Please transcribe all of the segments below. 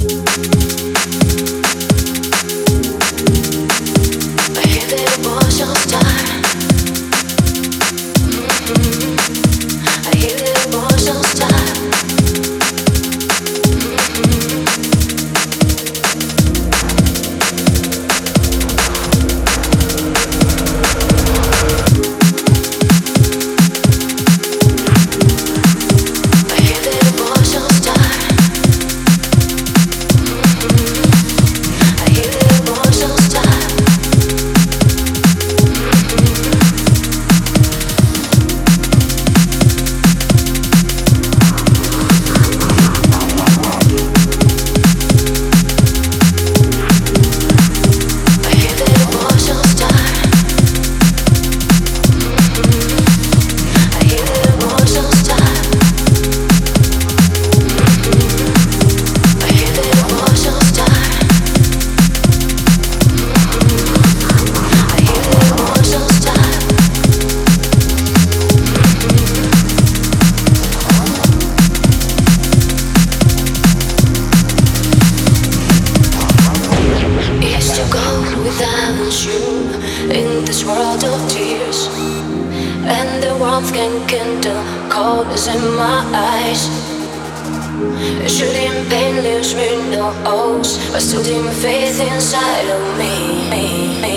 I hear that it was your. Mm-hmm. diamond you in this world of tears. And the warmth can kindle cold is in my eyes. Shooting pain leaves me no oats, but still deep faith inside of me.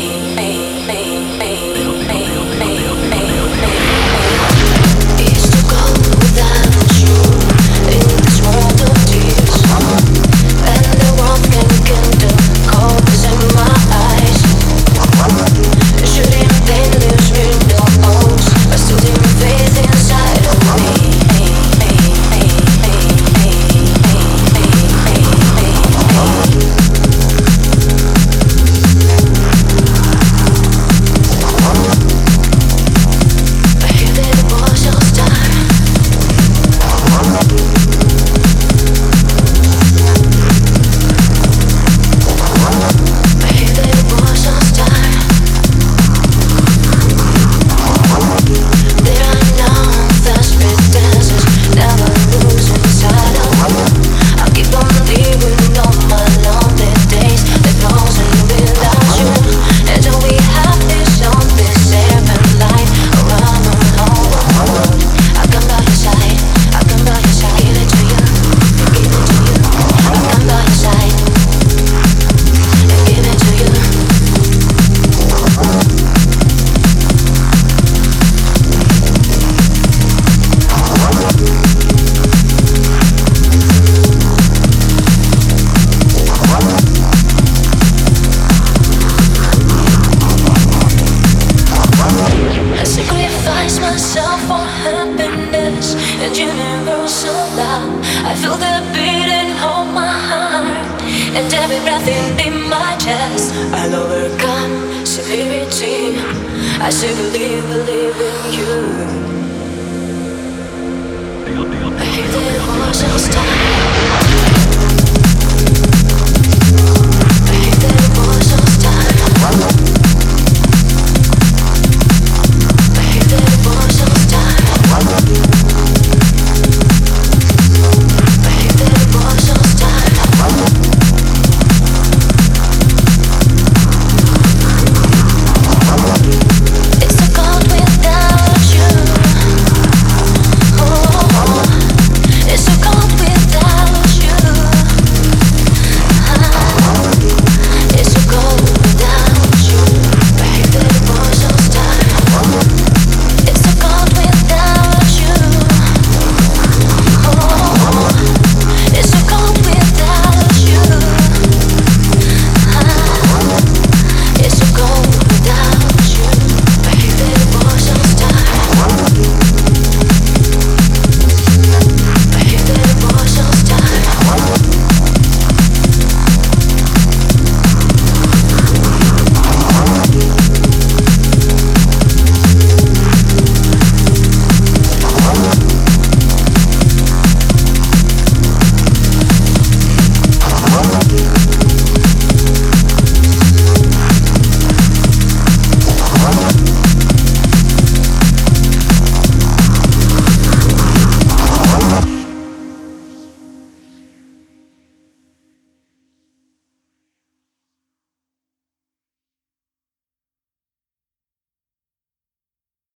sacrifice myself for happiness and universal love. I feel the beating of my heart and every breath in my chest. I'll overcome severity. I still believe, believe in you. I hear the voices talk.